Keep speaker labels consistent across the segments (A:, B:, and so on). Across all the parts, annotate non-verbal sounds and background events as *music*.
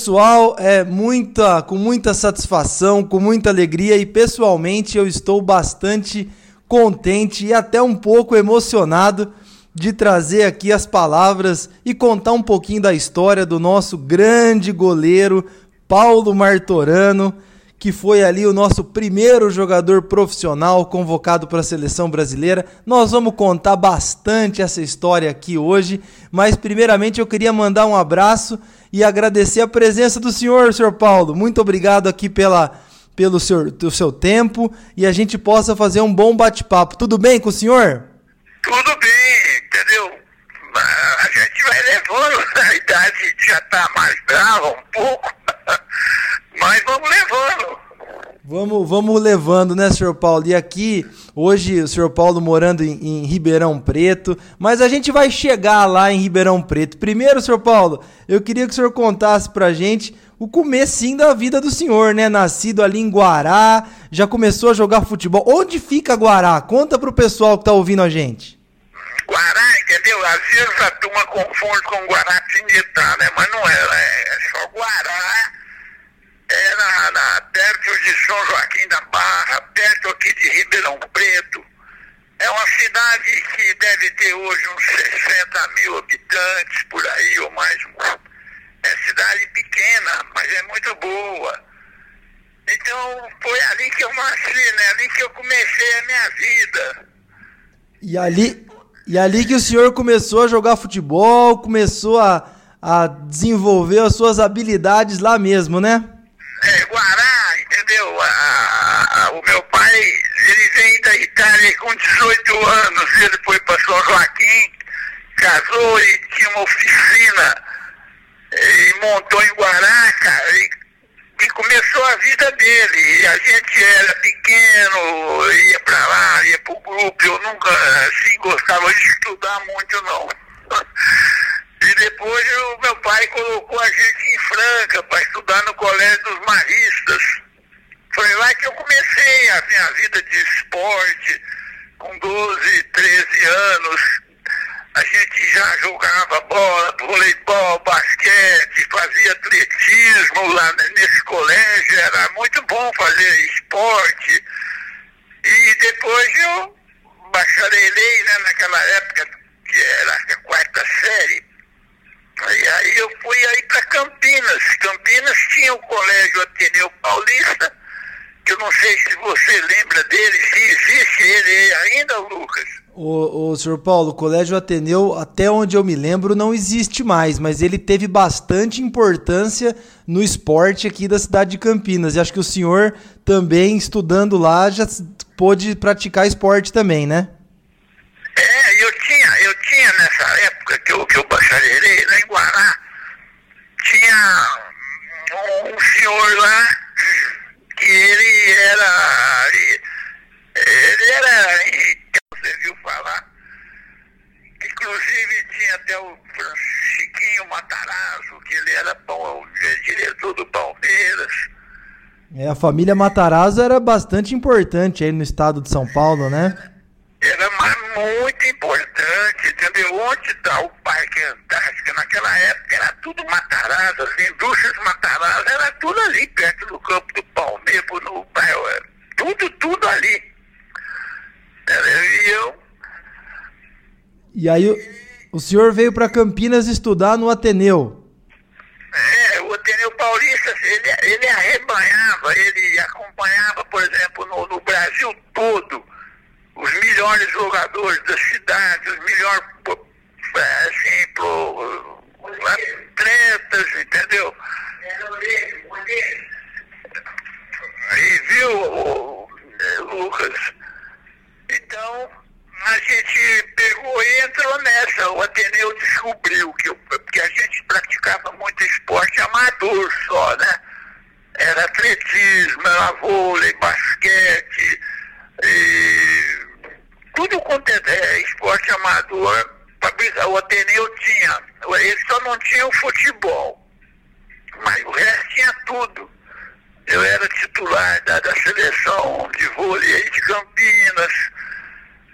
A: Pessoal, é muita, com muita satisfação, com muita alegria e pessoalmente eu estou bastante contente e até um pouco emocionado de trazer aqui as palavras e contar um pouquinho da história do nosso grande goleiro Paulo Martorano que foi ali o nosso primeiro jogador profissional convocado para a seleção brasileira. Nós vamos contar bastante essa história aqui hoje, mas primeiramente eu queria mandar um abraço e agradecer a presença do senhor, senhor Paulo. Muito obrigado aqui pela pelo seu, do seu tempo e a gente possa fazer um bom bate-papo. Tudo bem com o senhor?
B: Tudo bem, entendeu? A gente vai levando, *laughs* a idade já está mais brava um pouco, *laughs* mas vamos levando.
A: Vamos, vamos levando, né, senhor Paulo? E aqui, hoje, o senhor Paulo morando em, em, Ribeirão Preto, mas a gente vai chegar lá em Ribeirão Preto. Primeiro, senhor Paulo, eu queria que o senhor contasse pra gente o comecinho da vida do senhor, né? Nascido ali em Guará, já começou a jogar futebol. Onde fica Guará? Conta pro pessoal que tá ouvindo a gente.
B: Guará, entendeu? Às vezes a turma confunde com Guaratinguetá, né? Mas não é, é só Guará era na, perto de São Joaquim da Barra, perto aqui de Ribeirão Preto. É uma cidade que deve ter hoje uns 60 mil habitantes, por aí, ou mais. É cidade pequena, mas é muito boa. Então foi ali que eu nasci, né? Ali que eu comecei a minha vida.
A: E ali, e ali que o senhor começou a jogar futebol, começou a, a desenvolver as suas habilidades lá mesmo, né?
B: é, Guará, entendeu? A, a, o meu pai, ele veio da Itália com 18 anos, ele foi para São Joaquim, casou e tinha uma oficina e montou em Guará, cara, e, e começou a vida dele. E a gente era pequeno, ia para lá, ia pro grupo, eu nunca assim gostava de estudar muito não. *laughs* E depois o meu pai colocou a gente em Franca para estudar no Colégio dos Maristas. Foi lá que eu comecei a minha vida de esporte, com 12, 13 anos. A gente já jogava bola, voleibol, basquete, fazia atletismo lá nesse colégio, era muito bom fazer esporte. E depois eu bacharelei né, naquela época, que era a quarta série, Aí, aí eu fui aí para Campinas. Campinas tinha o Colégio Ateneu Paulista, eu não sei se você lembra dele, se existe ele ainda, Lucas.
A: O, o senhor Paulo, o Colégio Ateneu, até onde eu me lembro, não existe mais, mas ele teve bastante importância no esporte aqui da cidade de Campinas. E acho que o senhor também, estudando lá, já pôde praticar esporte também, né?
B: É, eu tinha, eu tinha nessa época que eu, que eu bacharelei lá em Guará, tinha um senhor lá que ele era. Ele era. Você viu falar? Inclusive tinha até o Chiquinho Matarazzo, que ele era bom, diretor do Palmeiras.
A: É, a família Matarazzo era bastante importante aí no estado de São Paulo, né?
B: Era muito importante, entendeu? Onde está o Parque Antártica? Naquela época era tudo Matarazzo, as indústrias Matarazzo, era tudo ali, perto do campo do Palmeiras, no bairro, tudo, tudo ali. E eu.
A: E aí o, o senhor veio para Campinas estudar no Ateneu?
B: É, o Ateneu Paulista, ele, ele arrebanhava, ele acompanhava, por exemplo, no, no Brasil todo os melhores jogadores da cidade, os melhores, assim, pro, atletas, entendeu? E viu, Lucas? Então, a gente pegou e entrou nessa. O Ateneu descobriu que, que a gente praticava muito esporte amador só, né? Era atletismo, era vôlei, basquete, e tudo quanto é, é esporte amador, pra, o Ateneu tinha. Ele só não tinha o futebol. Mas o resto tinha tudo. Eu era titular da, da seleção de vôlei de Campinas.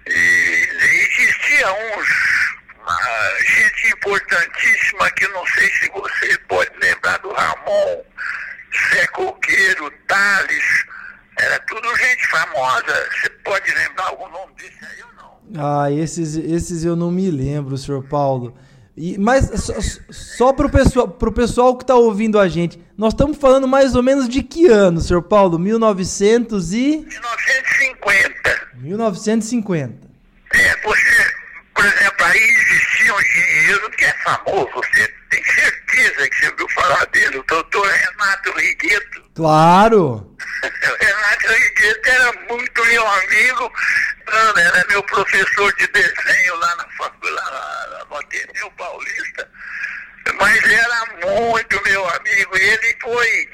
B: E existia uns uma gente importantíssima que não sei se você pode lembrar do Ramon, Zé Coqueiro, Thales, famosa. Você pode lembrar algum nome desse aí ou não?
A: Ah, esses, esses eu não me lembro, senhor Paulo. E, mas só, só para o pessoal, pro pessoal que está ouvindo a gente, nós estamos falando mais ou menos de que ano, senhor Paulo? 1900 e...
B: 1950.
A: 1950.
B: É, você, por exemplo, aí existia um engenheiro que é famoso, você tem certeza que você ouviu falar dele, o doutor Renato Rigueto.
A: Claro!
B: o *laughs* Renato Rigueto era muito meu amigo, era meu professor de desenho lá na faculdade, no Ateneu Paulista, mas era muito meu amigo, e ele foi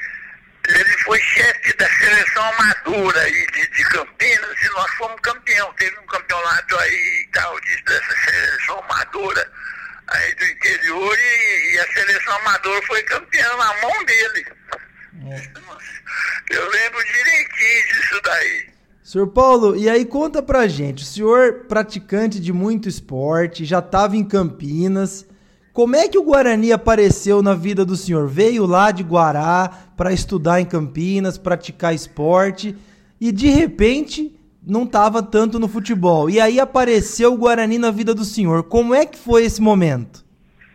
B: ele foi chefe da seleção amadora aí de, de, Campinas e nós fomos campeão. Teve um campeonato aí tal de, dessa seleção amadora aí do interior e, e, a seleção amadora foi campeã na mão dele. É. Eu lembro direitinho disso daí.
A: Senhor Paulo, e aí conta pra gente, o senhor praticante de muito esporte, já estava em Campinas, como é que o Guarani apareceu na vida do senhor? Veio lá de Guará para estudar em Campinas, praticar esporte e de repente não estava tanto no futebol. E aí apareceu o Guarani na vida do senhor. Como é que foi esse momento?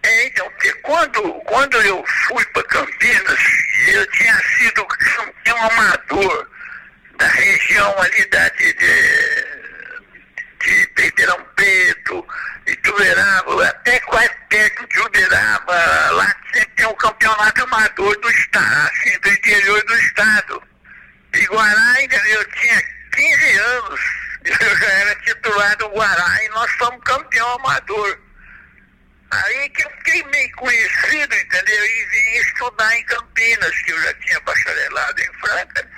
B: É, então, porque quando, quando eu fui para Campinas, eu tinha sido campeão amador da região ali da, de, de, de Ribeirão Preto, Ituverava, até quase perto de Uberaba, lá sempre tem um campeonato amador do estado, assim, do interior do estado. Iguará, eu tinha 15 anos, eu *laughs* já era titular do Guará e nós fomos campeão amador. Aí que eu fiquei meio conhecido, entendeu? E vim estudar em Campinas, que eu já tinha bacharelado em Franca,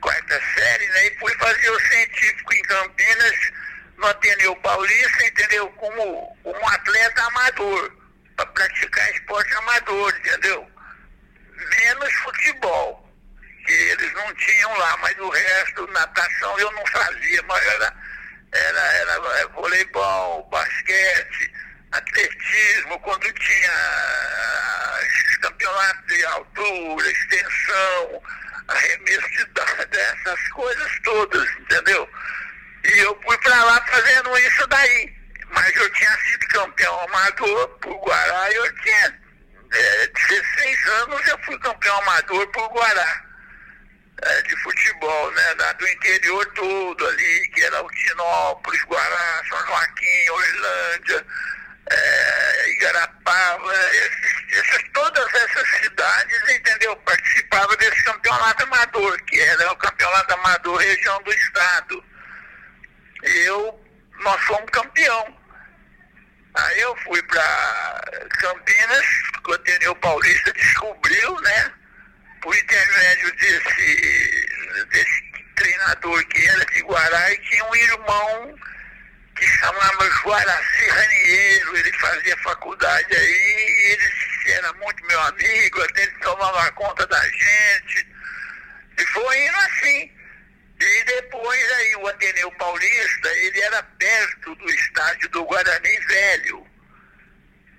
B: quarta série, né? E fui fazer o científico em Campinas, no Ateneu Paulista, entendeu? Como, como atleta amador, para praticar esporte amador, entendeu? Menos futebol que eles não tinham lá, mas o resto, natação eu não fazia, mas era, era, era é, voleibol, basquete, atletismo, quando tinha ah, campeonatos de altura, extensão, arremesso dessas coisas todas, entendeu? E eu fui para lá fazendo isso daí. Mas eu tinha sido campeão amador por Guará, eu tinha é, 16 anos eu fui campeão amador por Guará é, de futebol, né? Da, do interior todo ali, que era Altinópolis, Guará, São Joaquim, Orlândia, é, Igarapava, esses, esses, todas essas cidades, entendeu? Participava desse campeonato amador, que era o campeonato amador região do estado. Eu, nós fomos campeão. Aí eu fui para Campinas, o Ateneu Paulista descobriu, né? Por intermédio desse, desse treinador que era de Guará e tinha um irmão que chamava Juaraci Raniero, ele fazia faculdade aí, e ele era muito meu amigo, até ele tomava conta da gente. E foi indo assim. E depois aí o Ateneu Paulista, ele era perto do estádio do Guarani Velho.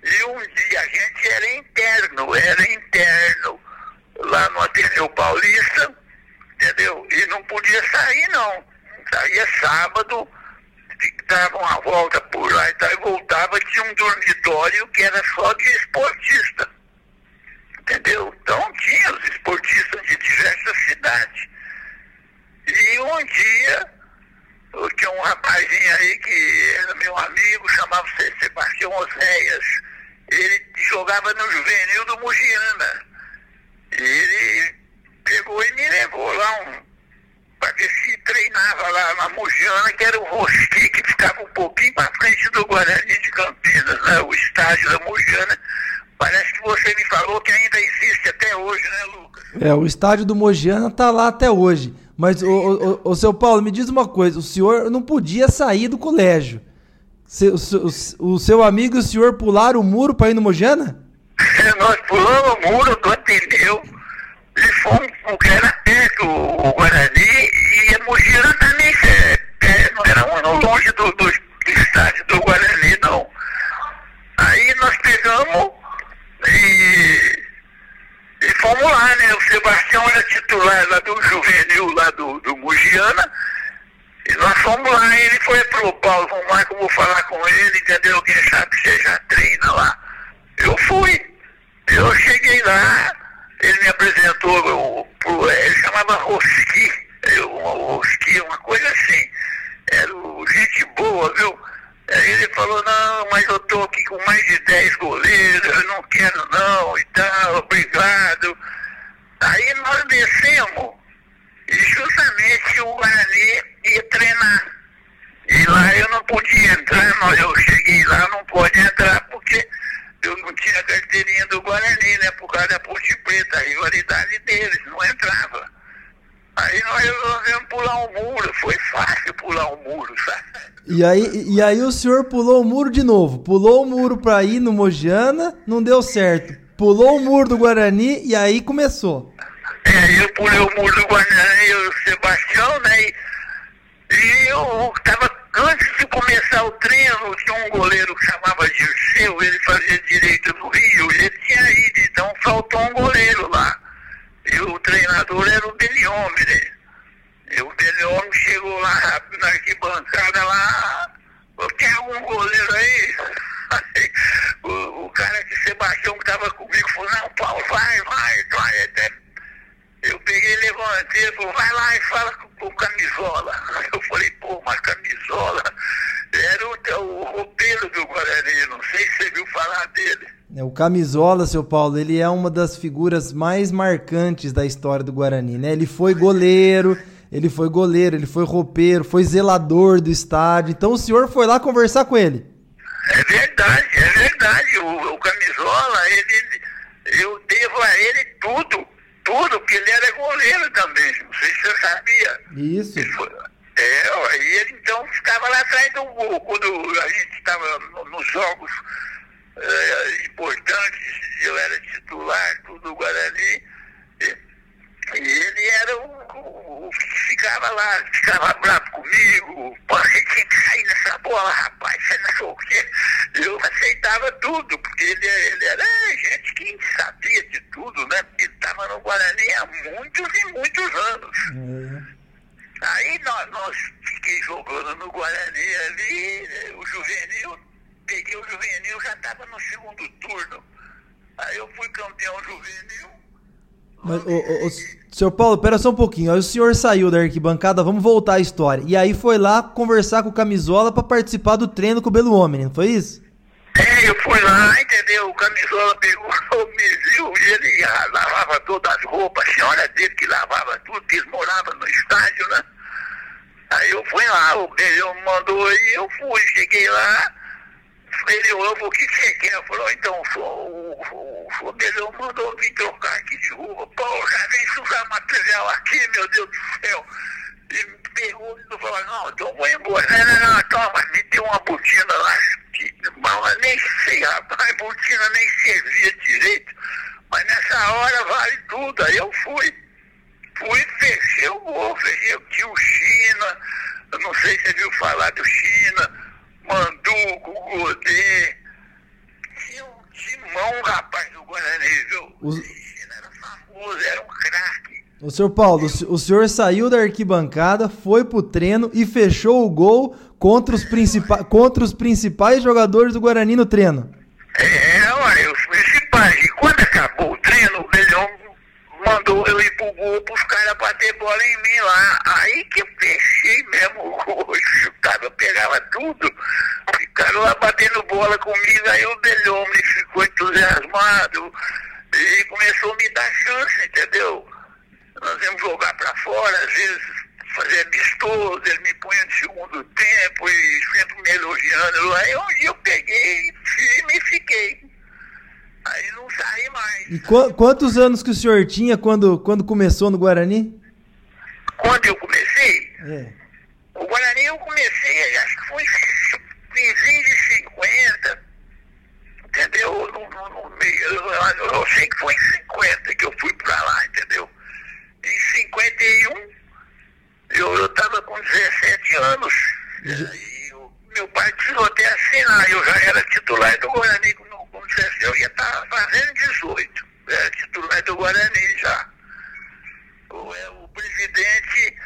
B: E um dia a gente era interno, era interno lá no Ateneu Paulista, entendeu? E não podia sair não. Saía sábado, dava uma volta por lá e, tal, e voltava, tinha um dormitório que era só de esportista. Entendeu? Então tinha os esportistas de diversas cidades. E um dia, tinha um rapazinho aí que era meu amigo, chamava-se Sebastião Oséias. Ele jogava no juvenil do Mugiana ele pegou e me levou lá um, para ver se treinava lá na Mujana, que era o Rosqui, que ficava um pouquinho para frente do Guarani de Campinas, né? o estádio da Mujana. Parece que você me falou que ainda existe até hoje, né, Lucas?
A: É, o estádio do Mogiana tá lá até hoje. Mas, o, o, o, seu Paulo, me diz uma coisa: o senhor não podia sair do colégio. o, o, o seu amigo e o senhor pularam o muro para ir no Mogiana?
B: Nós pulamos o muro do Ateneu e fomos, porque era perto o Guarani e a Mogira também é, é, não era muito longe do, do, do estádio do Guarani, não. Aí nós pegamos e, e fomos lá, né? O Sebastião era titular lá do juvenil lá do, do Mugiana fomos lá, ele foi pro Paulo, vamos lá que eu vou falar com ele, entendeu? Quem sabe você já treina lá. Eu fui. Eu cheguei lá, ele me apresentou, pro, ele chamava Rosqui, Rosqui, uma coisa assim. Era o gente boa, viu? Aí ele falou, não, mas eu tô aqui com mais de 10 goleiros, eu não quero não e tal, obrigado. Aí nós descemos e justamente o Guarani ia treinar. E lá eu não podia entrar, mas eu cheguei lá, não pode entrar porque eu não tinha carteirinha do Guarani, né? Por causa da Ponte Preta, a rivalidade deles, não entrava. Aí nós resolvemos pular um muro, foi fácil pular um muro, sabe?
A: E aí, o senhor pulou o muro de novo. Pulou o muro pra ir no Mogiana, não deu certo. Pulou o muro do Guarani e aí começou.
B: É, eu pulei o muro do Guarani e o Sebastião, né? E, e eu tava, antes de começar o treino, tinha um goleiro que chamava Dirceu, ele fazia direito no Rio, ele tinha ido, então faltou um goleiro lá. E o treinador era o Deliome, né? E o Deliome chegou lá na arquibancada lá, tem algum goleiro aí? o, o cara que Sebastião que tava comigo falou, não, Paulo, vai, vai, vai. Até eu peguei, levantei, falou, vai lá e fala com, com camisola. Eu falei, pô, mas camisola era o, o roupeiro do Guarani, não sei se você viu falar dele.
A: É, o Camisola, seu Paulo, ele é uma das figuras mais marcantes da história do Guarani, né? Ele foi goleiro, ele foi goleiro, ele foi roupeiro, foi zelador do estádio. Então o senhor foi lá conversar com ele.
B: É verdade, é verdade. O, o Camisola, ele, eu devo a ele tudo tudo, porque ele era goleiro também, não sei se você sabia.
A: Isso.
B: Foi, é, e ele então ficava lá atrás do gol, quando a gente estava no, nos jogos é, importantes, eu era titular do Guarani, e, e ele era o, que ficava lá, ficava bravo comigo, pô, a gente tem que sair nessa bola, rapaz, você não sei o quê. Eu aceitava tudo, porque ele, ele era gente que sabia de tudo, né? Ele estava no Guarani há muitos e muitos anos. É. Aí nós, nós fiquei jogando no Guarani ali, o juvenil, peguei o juvenil, já estava no segundo turno. Aí eu fui campeão juvenil.
A: Mas, o, o, o, senhor Paulo, pera só um pouquinho. Aí o senhor saiu da arquibancada, vamos voltar à história. E aí foi lá conversar com o Camisola para participar do treino com o Belo Homem, não foi isso?
B: É, eu fui lá, entendeu? O Camisola pegou, *laughs* me viu e ele lavava todas as roupas, a senhora dele que lavava tudo, que eles moravam no estádio, né? Aí eu fui lá, o Belhão mandou e eu fui, cheguei lá, ele olhou, o que você quer? Falou, então, o, o, o mandou vir trocar aqui de rua. Pô, já vem sujar material aqui, meu Deus do céu. E me pegou e falou, não, então vou embora. Não, não, não, toma, me deu uma botina lá, que, mas nem sei, rapaz, botina nem servia direito. Mas nessa hora vale tudo, aí eu fui fui, fechei o gol, fechei o tio China, eu não sei se você viu falar do China, Manduco, Godê, tinha um timão, rapaz, do Guarani, viu? O era famoso, era um craque.
A: O senhor Paulo, o senhor saiu da arquibancada, foi pro treino e fechou o gol contra os, principais, contra os principais jogadores do Guarani no treino.
B: É, ué, os principais. E quando acabou o treino, o Belhão mandou eu ir pro gol pros caras bater bola em mim lá. Aí que eu fechei mesmo o gol, chutava, eu pegava tudo. Ficaram lá batendo bola comigo, aí o Delhome ficou entusiasmado e começou a me dar chance, entendeu? Nós íamos jogar pra fora, às vezes fazer amistoso, ele me punha no segundo tempo e sempre me elogiando. Aí um dia eu peguei e fiquei. Aí não saí mais.
A: E qu quantos anos que o senhor tinha quando, quando começou no Guarani?
B: Quando eu comecei?
A: É.
B: O Guarani eu comecei, acho que foi finzinho de 50. Entendeu? No, no, no, eu, eu sei que foi em 50 que eu fui pra lá, entendeu? Em 51, eu, eu tava com 17 anos. E o meu pai precisou até assinar, eu já era titular do Guarani eu estar fazendo 18, é, titular do Guarani já. O, é, o presidente,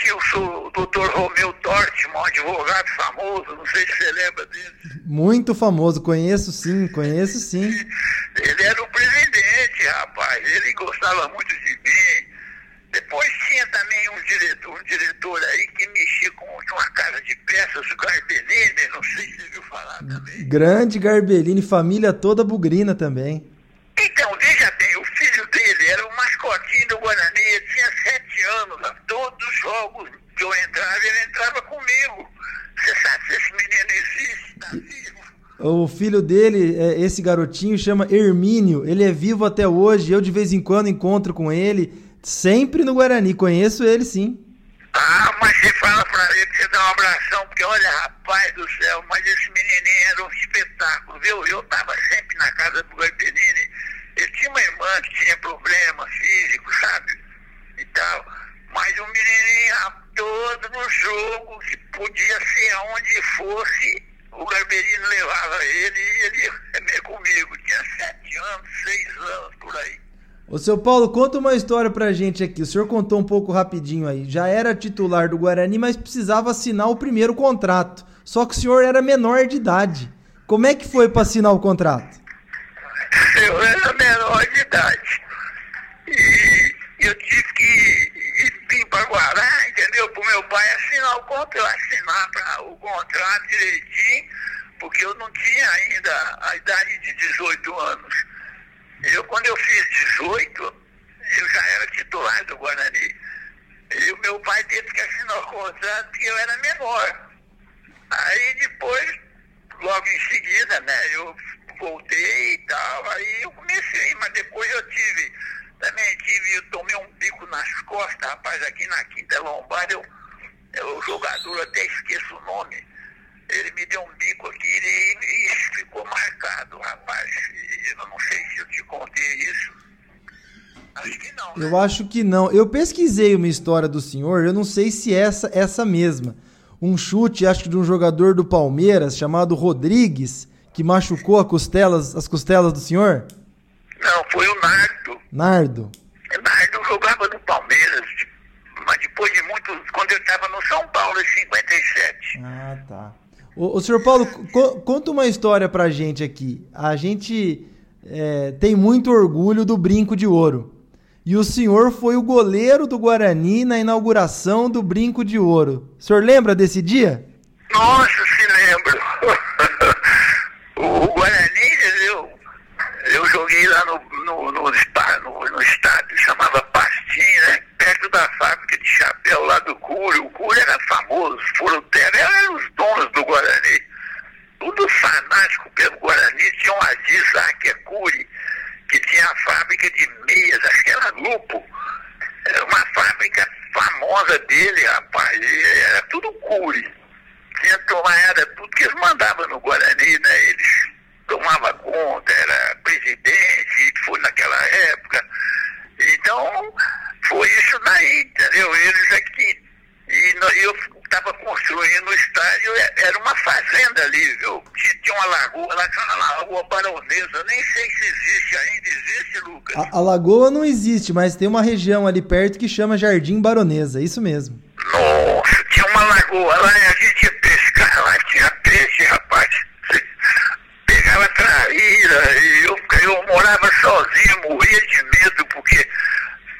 B: que o o doutor Romeu Torte, um advogado famoso, não sei se você lembra dele.
A: Muito famoso, conheço sim, conheço sim.
B: Ele era o presidente, rapaz, ele gostava muito de mim. Depois tinha também um diretor, um diretor aí que mexia com uma casa de peças, o Garbellini, não sei se falar também.
A: Grande Garbellini, família toda bugrina também.
B: Então, veja bem, o filho dele era o mascotinho do Guarani, ele tinha sete anos, todos os jogos que eu entrava, ele entrava comigo. Você sabe se esse menino existe, tá vivo?
A: O filho dele, é, esse garotinho, chama Hermínio. Ele é vivo até hoje. Eu de vez em quando encontro com ele, sempre no Guarani. Conheço ele sim.
B: Ah, mas você fala pra ele que você dá um abração, porque olha, rapaz do céu, mas esse viu? Eu tava sempre na casa do Garbellini. Ele tinha uma irmã que tinha problema físico, sabe? E tal. Mas o menininho todo no jogo, que podia ser aonde fosse, o Garbellini levava ele e ele ia comigo. Tinha sete anos, seis anos, por aí.
A: Ô, seu Paulo, conta uma história pra gente aqui. O senhor contou um pouco rapidinho aí. Já era titular do Guarani, mas precisava assinar o primeiro contrato. Só que o senhor era menor de idade. Como é que foi para assinar o contrato?
B: Eu era menor de idade. E eu tive que vir para Guará, entendeu? Pro meu pai assinar o contrato, eu assinar o contrato direitinho, porque eu não tinha ainda a idade de 18 anos. Eu, quando eu fiz 18, eu já era titular do Guarani. E o meu pai teve que assinar o contrato porque eu era menor. Aí depois, logo em seguida, né, eu voltei e tal, aí eu comecei, mas depois eu tive, também tive, eu tomei um bico nas costas, rapaz, aqui na quinta lombar, eu, eu, jogador, até esqueço o nome, ele me deu um bico aqui e, e ficou marcado, rapaz. Eu não sei se eu te contei isso. Acho que não. Né?
A: Eu acho que não. Eu pesquisei uma história do senhor, eu não sei se é essa essa mesma. Um chute, acho que de um jogador do Palmeiras chamado Rodrigues, que machucou costelas, as costelas do senhor?
B: Não, foi o Nardo.
A: Nardo.
B: O Nardo jogava no Palmeiras, mas depois de muito. Quando eu estava no São Paulo em 57.
A: Ah, tá. O, o senhor Paulo, co conta uma história pra gente aqui. A gente é, tem muito orgulho do Brinco de Ouro. E o senhor foi o goleiro do Guarani na inauguração do Brinco de Ouro. O senhor lembra desse dia?
B: Nossa, se lembro. *laughs* o Guarani, eu, eu joguei lá no, no, no, no, no estádio, chamava Pastinha, né? perto da fábrica de chapéu lá do Cúrio. O Cúrio era famoso, Furutera eram os donos do Guarani. Tudo fanático pelo Guarani. Tinha um Aziz é Curi, que tinha a fábrica de meias, acho que era Lupo. Era uma fábrica famosa dele, rapaz. Era tudo Curi. Tinha tomada, tudo que eles mandavam no Guarani, né? Eles tomavam conta, era presidente, foi naquela época. Então, foi isso daí, entendeu? Eles aqui. E eu estava construindo o estádio, é, era uma fazenda ali, viu? Tinha uma lagoa, lá tinha uma lagoa baronesa, nem sei se existe ainda, existe, Lucas?
A: A, lagoa não existe, mas tem uma região ali perto que chama Jardim Baronesa, isso mesmo.
B: Nossa, tinha uma lagoa lá e a gente ia pescar lá, tinha peixe, rapaz. Pegava traíra, e eu, eu morava sozinho, morria de medo, porque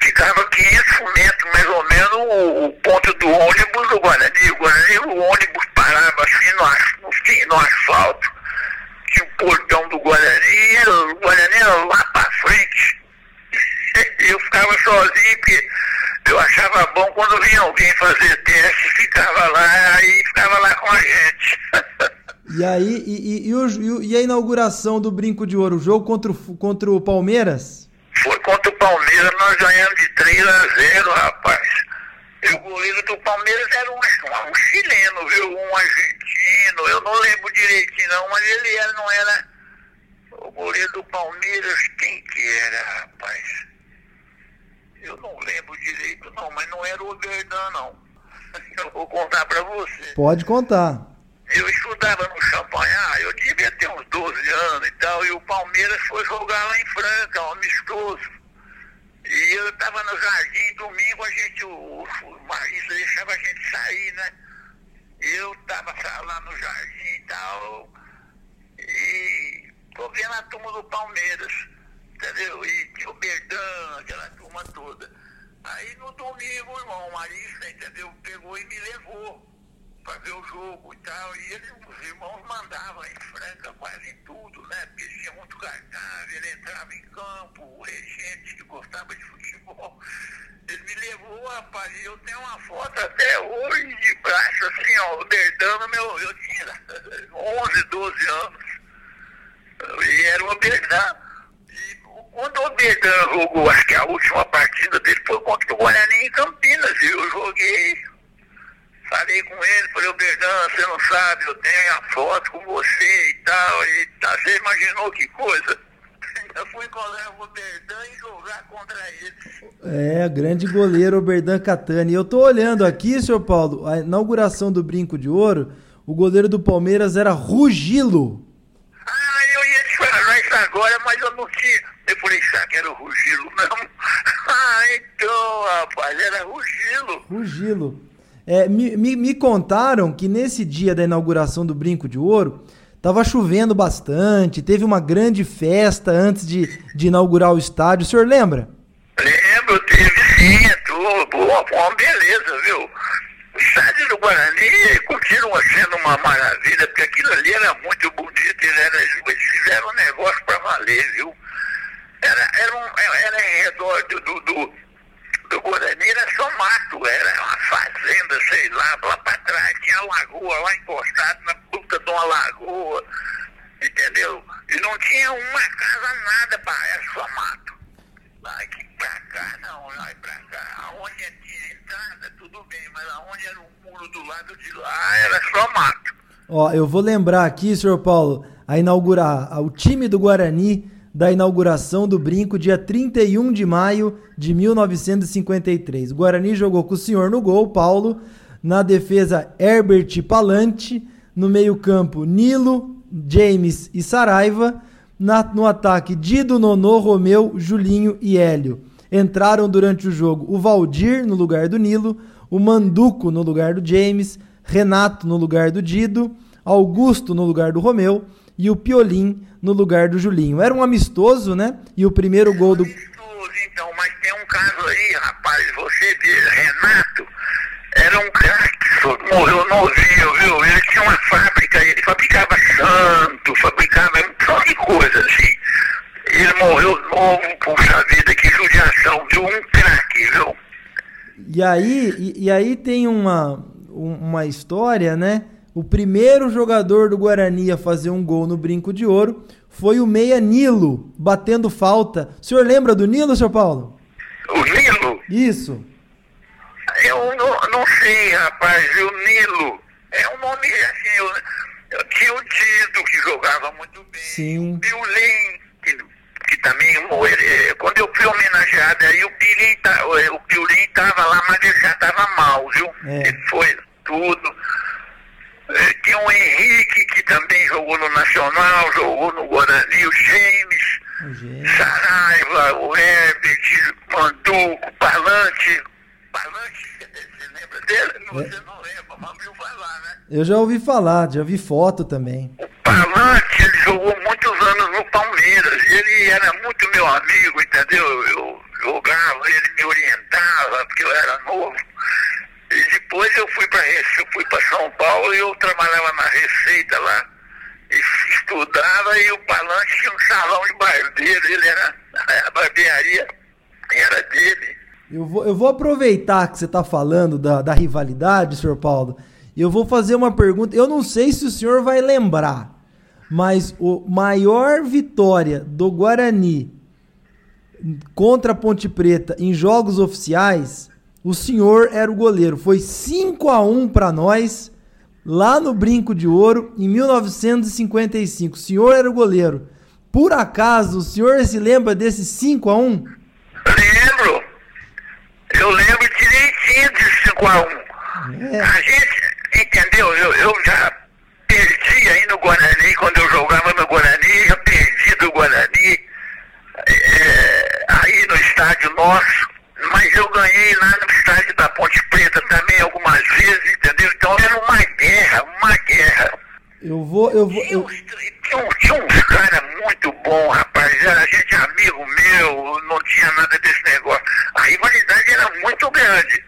B: ficava 500 metros mais ou menos o, o ponto do ônibus do Guarani. O Guarani, o ônibus parava assim no, no, no asfalto. Tinha o portão do Guarani, o Guarani era lá pra frente. E eu ficava sozinho, porque eu achava bom quando vinha alguém fazer teste, ficava lá, aí ficava lá com a gente.
A: E aí, e, e, e, o, e, a inauguração do Brinco de Ouro, o jogo contra o, contra o Palmeiras?
B: Foi contra o Palmeiras, nós ganhamos de 3 a 0, rapaz. E o goleiro do Palmeiras era um, um, chileno, viu? Um argentino, eu não lembro direitinho não, mas ele era, não era. O goleiro do Palmeiras, quem que era, rapaz? Eu não lembro direito não, mas não era o Verdão não. *laughs* Eu vou contar pra você.
A: Pode contar
B: eu estudava no Champanhar, eu devia ter uns 12 anos e tal, e o Palmeiras foi jogar lá em Franca, um amistoso. E eu estava no jardim, domingo a gente, o, o Marisa deixava a gente sair, né? Eu tava lá no jardim e tal, e tô vendo a turma do Palmeiras, entendeu? E tinha o Berdan, aquela turma toda. Aí no domingo, o irmão Marista, entendeu? Pegou e me levou para ver o jogo e tal. E ele, os irmãos mandavam em Franca quase tudo, né? Porque tinha muito cartaz, ele entrava em campo, o regente que gostava de futebol. Ele me levou, rapaz, e eu tenho uma foto até hoje de braço, assim, ó, Berdano, meu, eu tinha 11, 12 anos. E era o Berdan. E quando o Berdan jogou, acho que a última partida dele foi contra o Guarani em Campinas, e eu joguei Falei com ele, falei, o Berdan, você não sabe, eu tenho a foto com você e tal, e tá, você imaginou que coisa? *laughs* Eu fui colar o Berdan e jogar contra ele.
A: É, grande goleiro o Berdan Catani. Eu tô olhando aqui, senhor Paulo, a inauguração do Brinco de Ouro, o goleiro do Palmeiras era Rugilo.
B: Ah, eu ia te falar isso agora, mas eu não tinha. Eu falei, será que era o Rugilo mesmo? *laughs* Ah, então, rapaz, era Rugilo.
A: Rugilo. É, me, me, me, contaram que nesse dia da inauguração do Brinco de Ouro, tava chovendo bastante, teve uma grande festa antes de, de inaugurar o estádio. O senhor lembra?
B: Lembro, teve sim, é tudo. Uma beleza, viu? O estádio do Guarani continua sendo uma maravilha, porque aquilo ali era muito bonito, eles fizeram um negócio para valer, viu? Era, era, um, era em redor do, do, do do Guarani era só mato, era uma fazenda, sei lá, lá pra trás, tinha lagoa lá encostado na puta de uma lagoa, entendeu? E não tinha uma casa, nada, pra, era só mato. Aqui pra cá, não, lá pra cá. Aonde tinha entrada, tudo bem, mas aonde era o muro do lado de lá, era só mato.
A: Ó, eu vou lembrar aqui, senhor Paulo, a inaugurar o time do Guarani da inauguração do brinco, dia 31 de maio de 1953. O Guarani jogou com o senhor no gol, Paulo, na defesa Herbert Palante, no meio-campo Nilo, James e Saraiva, na, no ataque Dido, Nonô, Romeu, Julinho e Hélio. Entraram durante o jogo o Valdir no lugar do Nilo, o Manduco no lugar do James, Renato no lugar do Dido, Augusto no lugar do Romeu e o Piolim no lugar do Julinho. Era um amistoso, né? E o primeiro gol do.
B: Amistoso, então, mas tem um caso aí, rapaz, você vê, Renato era um cara que morreu novinho, viu? Ele tinha uma fábrica, ele fabricava santo, fabricava um monte de coisa, assim. Ele morreu novo, puxa vida, que judiação, viu? Um craque, viu?
A: E aí, e, e aí tem uma, uma história, né? O primeiro jogador do Guarani a fazer um gol no Brinco de Ouro foi o meia Nilo, batendo falta. O senhor lembra do Nilo, senhor Paulo?
B: O Nilo?
A: Isso.
B: Eu não, não sei, rapaz. O Nilo é um nome assim. Eu, eu tinha o Dido, que jogava muito bem.
A: Sim.
B: O Piolin, que, que também. Ele, quando eu fui homenageado, aí o Piolin, tá, o tava lá, mas ele já tava mal, viu? É. Ele foi tudo. Tinha o Henrique, que também jogou no Nacional, jogou no Guarani, o James, o Saraiva, o Herbert, Manduco, Parlante. Parlante, você lembra dele? É. Você não lembra, mas ouviu falar, né?
A: Eu já ouvi falar, já vi foto também.
B: O Parlante, ele jogou muitos anos no Palmeiras, ele era muito meu amigo, entendeu? Eu jogava, ele me orientava, porque eu era novo. E depois eu fui para eu fui para São Paulo e eu trabalhava na Receita lá. Estudava e o Palante tinha um salão de barbeiro, ele era a barbearia era dele.
A: Eu vou, eu vou aproveitar que você está falando da, da rivalidade, senhor Paulo, e eu vou fazer uma pergunta. Eu não sei se o senhor vai lembrar, mas o maior vitória do Guarani contra a Ponte Preta em jogos oficiais o senhor era o goleiro. Foi 5 a 1 para nós lá no Brinco de Ouro em 1955. O senhor era o goleiro. Por acaso o senhor se lembra desse 5 a 1?
B: Lembro. Eu lembro direitinho de 5 a 1. É. A gente, entendeu? Eu, eu já perdi aí no Guarani, quando eu jogava no Guarani, eu perdi do Guarani é, aí no estádio nosso eu ganhei lá no estádio da Ponte Preta também algumas vezes, entendeu? Então era uma guerra, uma guerra.
A: Eu vou, eu vou. Eu...
B: Tinha, tinha uns caras muito bons, rapaz. Era gente amigo meu, não tinha nada desse negócio. A rivalidade era muito grande.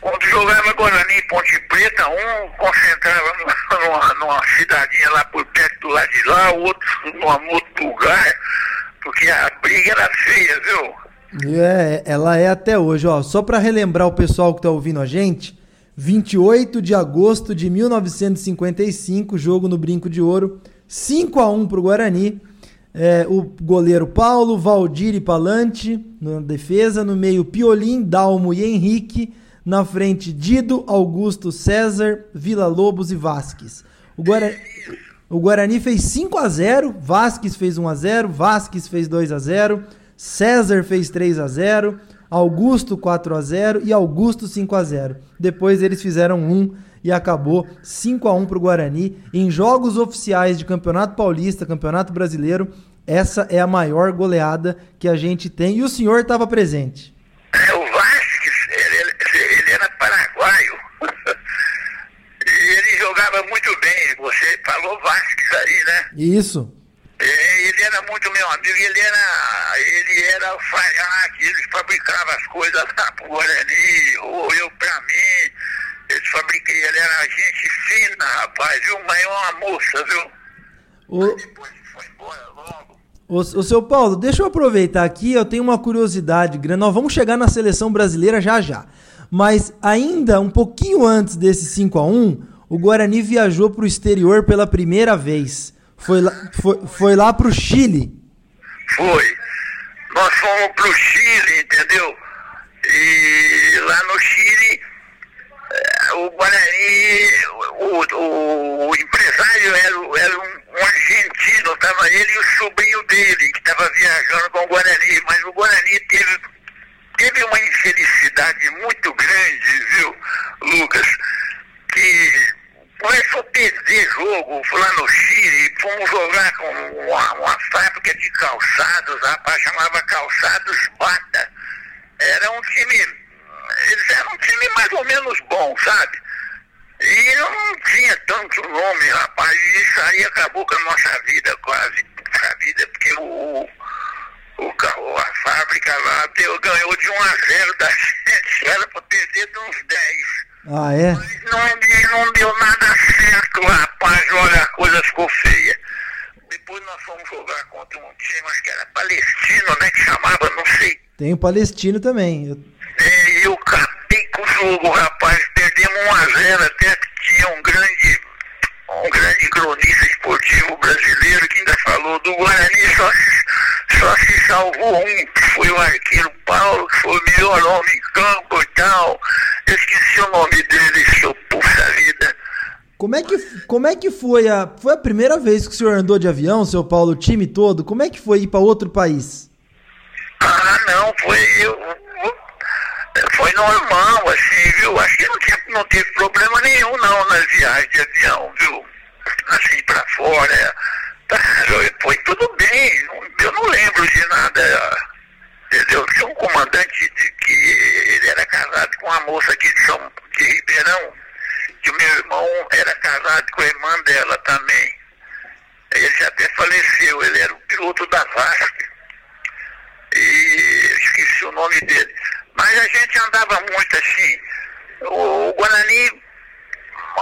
B: Quando jogava Guarani em Ponte Preta, um concentrava *laughs* numa, numa cidadinha lá por perto do lado de lá, o outro numa outro lugar, porque a briga era feia, viu?
A: É, ela é até hoje, ó. Só para relembrar o pessoal que tá ouvindo a gente, 28 de agosto de 1955, jogo no Brinco de Ouro, 5 a 1 para o Guarani. É, o goleiro Paulo, Valdir e Palante na defesa, no meio Piolim, Dalmo e Henrique, na frente Dido, Augusto, César, Vila Lobos e Vasques. O, Guara... o Guarani fez 5 a 0, Vasques fez 1 a 0, Vasques fez 2 a 0, César fez 3 a 0, Augusto 4 a 0 e Augusto 5 a 0. Depois eles fizeram 1 e acabou 5 a 1 para o Guarani. Em jogos oficiais de Campeonato Paulista, Campeonato Brasileiro, essa é a maior goleada que a gente tem e o senhor estava presente.
B: É, o Vasques, ele, ele era paraguaio. *laughs* e ele jogava muito bem. Você falou Vasques aí, né?
A: Isso.
B: Era muito meu amigo, ele era, ele era alfaiate, ele fabricava as coisas lá pro Guarani, ou eu pra mim, ele fabriquei, ele era gente fina, rapaz, viu? Mas é uma moça, viu?
A: O... Depois foi embora logo. O, o seu Paulo, deixa eu aproveitar aqui, eu tenho uma curiosidade grande. Nós vamos chegar na seleção brasileira já já. Mas ainda um pouquinho antes desse 5 a 1 o Guarani viajou para o exterior pela primeira vez. Foi lá, foi, foi lá pro Chile.
B: Foi. Nós fomos pro Chile, entendeu? E lá no Chile, eh, o Guarani, o, o, o empresário era, era um, um, argentino, tava ele e o sobrinho dele, que estava viajando com o Guarani, mas o Guarani teve, teve uma infelicidade muito grande, viu, Lucas? Que começou a perder jogo lá no Chile, fomos jogar com uma, uma fábrica de calçados, rapaz, chamava Calçados Bata. Era um time, eles eram um time mais ou menos bom, sabe? E não tinha tanto nome, rapaz, e isso aí acabou com a nossa vida quase, a vida, porque o, o, o a fábrica lá deu, ganhou de 1 a 0 da gente, era para perder de uns 10.
A: Ah, é?
B: Não, não deu nada certo, rapaz. Olha, a coisa ficou feia. Depois nós fomos jogar contra um time, acho que era palestino, né? Que chamava, não sei.
A: Tem o palestino também.
B: Eu... É, eu acabei com o jogo, rapaz. Perdemos 1 a 0 até que tinha um grande, um grande cronista esportivo brasileiro que ainda falou do Guarani só se, só se salvou um, que foi o arqueiro Paulo, que foi o melhor homem em campo e tal. Eu esqueci o nome dele, seu puxa vida.
A: Como é que, como é que foi a. Foi a primeira vez que o senhor andou de avião, seu Paulo, o time todo? Como é que foi ir para outro país?
B: Ah, não, foi. Eu, foi normal, assim, viu? Acho que não, tinha, não teve problema nenhum, não, nas viagens de avião, viu? Assim, pra fora. *laughs* Foi tudo bem. Eu não lembro de nada entendeu? Tinha um comandante de, que ele era casado com uma moça aqui de São de Ribeirão, que o meu irmão era casado com a irmã dela também. Ele já até faleceu, ele era o piloto da VASP. E esqueci o nome dele. Mas a gente andava muito assim. O Guarani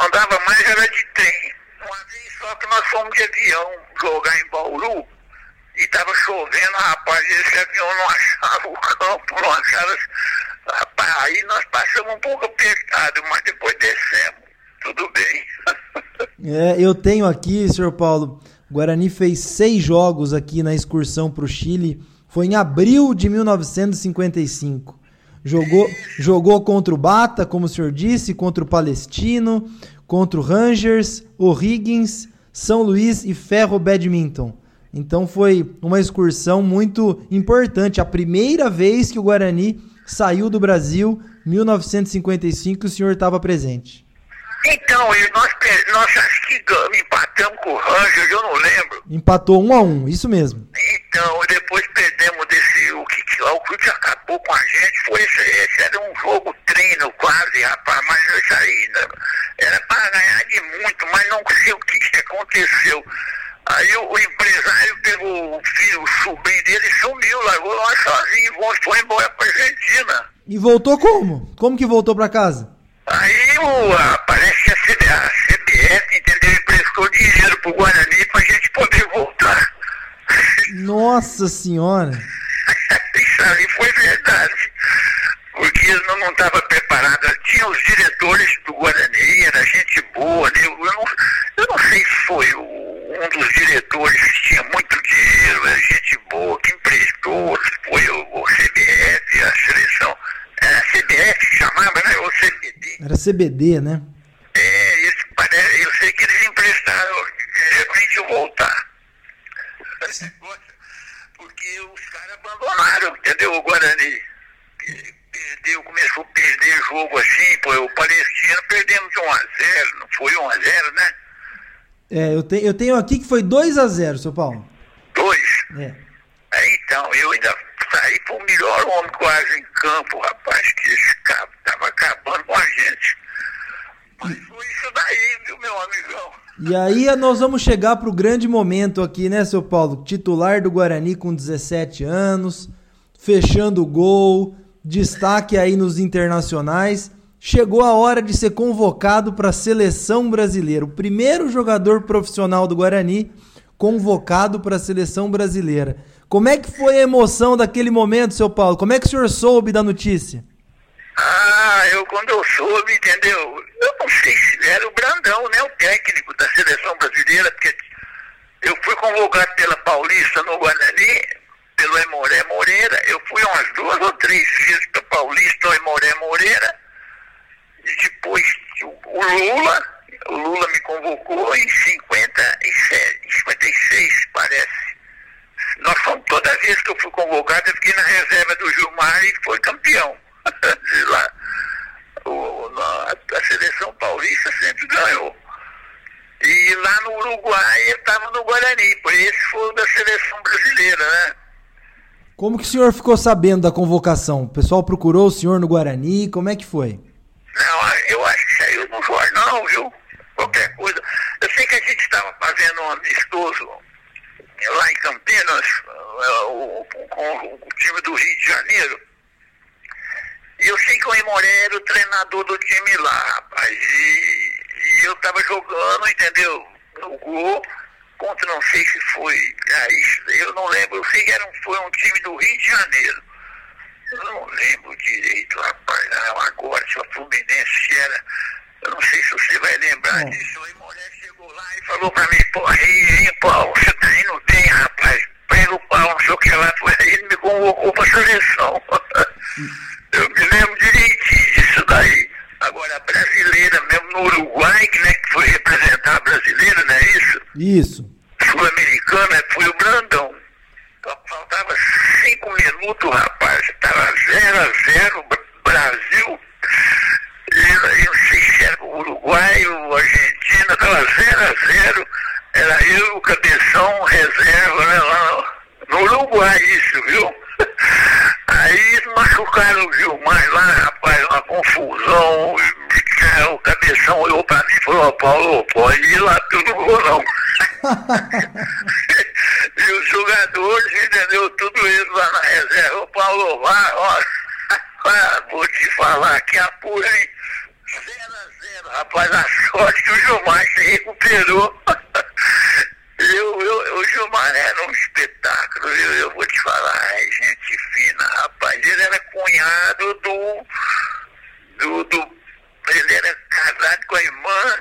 B: andava mais era de trem. Uma vez só que nós fomos de avião jogar em Bauru e estava chovendo, rapaz, esse avião não *laughs* achava o campo, não achava. Rapaz, aí nós passamos um pouco apertado, mas depois descemos. Tudo bem. *laughs*
A: É, eu tenho aqui, senhor Paulo, o Guarani fez seis jogos aqui na excursão para o Chile. Foi em abril de 1955. Jogou, jogou contra o Bata, como o senhor disse, contra o Palestino, contra o Rangers, o Higgins, São Luís e Ferro Badminton. Então foi uma excursão muito importante. A primeira vez que o Guarani saiu do Brasil, 1955, o senhor estava presente.
B: Então, nós, nós acho que empatamos com o Rangers, eu não lembro.
A: Empatou um a um, isso mesmo.
B: Então, depois perdemos desse. O que, o que acabou com a gente foi esse, esse era um jogo treino quase, rapaz, mas isso aí né, era para ganhar de muito, mas não sei o que, que aconteceu. Aí o, o, empresário pegou o filho, o sobrinho dele e sumiu, largou lá sozinho, foi embora pra Argentina.
A: E voltou como? Como que voltou pra casa?
B: Aí o, a, parece que a, a CBF, entendeu, emprestou dinheiro pro Guarani pra gente poder voltar.
A: Nossa senhora!
B: Isso aí foi verdade. Porque eu não estava preparado. Tinha os diretores do Guarani, era gente boa, né? Eu não, eu não sei se foi o um dos diretores que tinha muito dinheiro, era gente boa, que emprestou, foi o, o CBF, a seleção. Era CBF que chamava, né? Ou CBD.
A: Era CBD, né?
B: É, isso parece, eu sei que eles emprestaram pra gente voltar. Porque os caras abandonaram, entendeu? O Guarani. Perdeu, começou a perder jogo assim, pô, o Palestino perdemos de 1 a 0 não foi 1 a 0 né?
A: É, eu, te, eu tenho aqui que foi 2 a 0 seu Paulo.
B: 2?
A: É.
B: é. Então, eu ainda saí pro melhor homem quase em campo, rapaz, que esse cara tava acabando com a gente. Mas foi isso daí, viu, meu amigão?
A: E aí nós vamos chegar pro grande momento aqui, né, seu Paulo? Titular do Guarani com 17 anos, fechando o gol, destaque aí nos internacionais chegou a hora de ser convocado para a seleção brasileira. O primeiro jogador profissional do Guarani convocado para a seleção brasileira. Como é que foi a emoção daquele momento, seu Paulo? Como é que o senhor soube da notícia?
B: Ah, eu quando eu soube, entendeu? Eu não sei se era o Brandão, né? O técnico da seleção brasileira, porque eu fui convocado pela Paulista no Guarani, pelo Emoré Moreira. Eu fui umas duas ou três vezes para Paulista, o Emoré Moreira e depois o Lula, o Lula me convocou em 57, 56, parece. Nós fomos, toda vez que eu fui convocado, eu fiquei na reserva do Gilmar e foi campeão. *laughs* de lá. O, na, a seleção paulista sempre ganhou. E lá no Uruguai eu estava no Guarani, por esse foi da seleção brasileira, né?
A: Como que o senhor ficou sabendo da convocação? O pessoal procurou o senhor no Guarani, como é que foi?
B: Não, eu acho que saiu no jornal, viu? Qualquer coisa. Eu sei que a gente estava fazendo um amistoso lá em Campinas, eh, com o time do Rio de Janeiro. E eu sei que o Imoré era o treinador do time lá, rapaz. E, e eu estava jogando, entendeu? No gol, contra não sei se foi. Aí, eu não lembro, eu sei que era um, foi um time do Rio de Janeiro. Eu não lembro direito, rapaz. Não, agora, se o Fluminense era. Eu não sei se você vai lembrar é. disso. O Imoré chegou lá e falou pra mim, pô, aí, aí, Paulo, você tá indo bem, rapaz. Pega o pau, não sei o que lá. Ele me convocou pra seleção. *laughs* eu me lembro direitinho disso daí. Agora, a brasileira, mesmo no Uruguai, que, né, que foi representar a brasileira, não é isso?
A: Isso.
B: Sul-americana, foi o Brandão. Faltava cinco minutos, rapaz. Estava 0 a 0 Brasil. E, eu o Uruguai ou Argentina, estava 0 a 0 Era eu, o Cabeção, reserva, né, lá no Uruguai, isso, viu? *laughs* Aí machucaram o Gilmar lá, rapaz, uma confusão. O Cabeção olhou pra mim e falou, Paulo, pode ir lá, tu não vou não. *laughs* e os jogadores, entendeu? Tudo isso lá na reserva. O Paulo, vai, ó, *laughs* vou te falar que apura, hein? 0 a 0 rapaz, a sorte que o Gilmar se recuperou. *laughs* eu, eu, o Gilmar era um espetáculo, eu, eu vou te falar, é gente fina, rapaz. Ele era cunhado do, do, do. Ele era casado com a irmã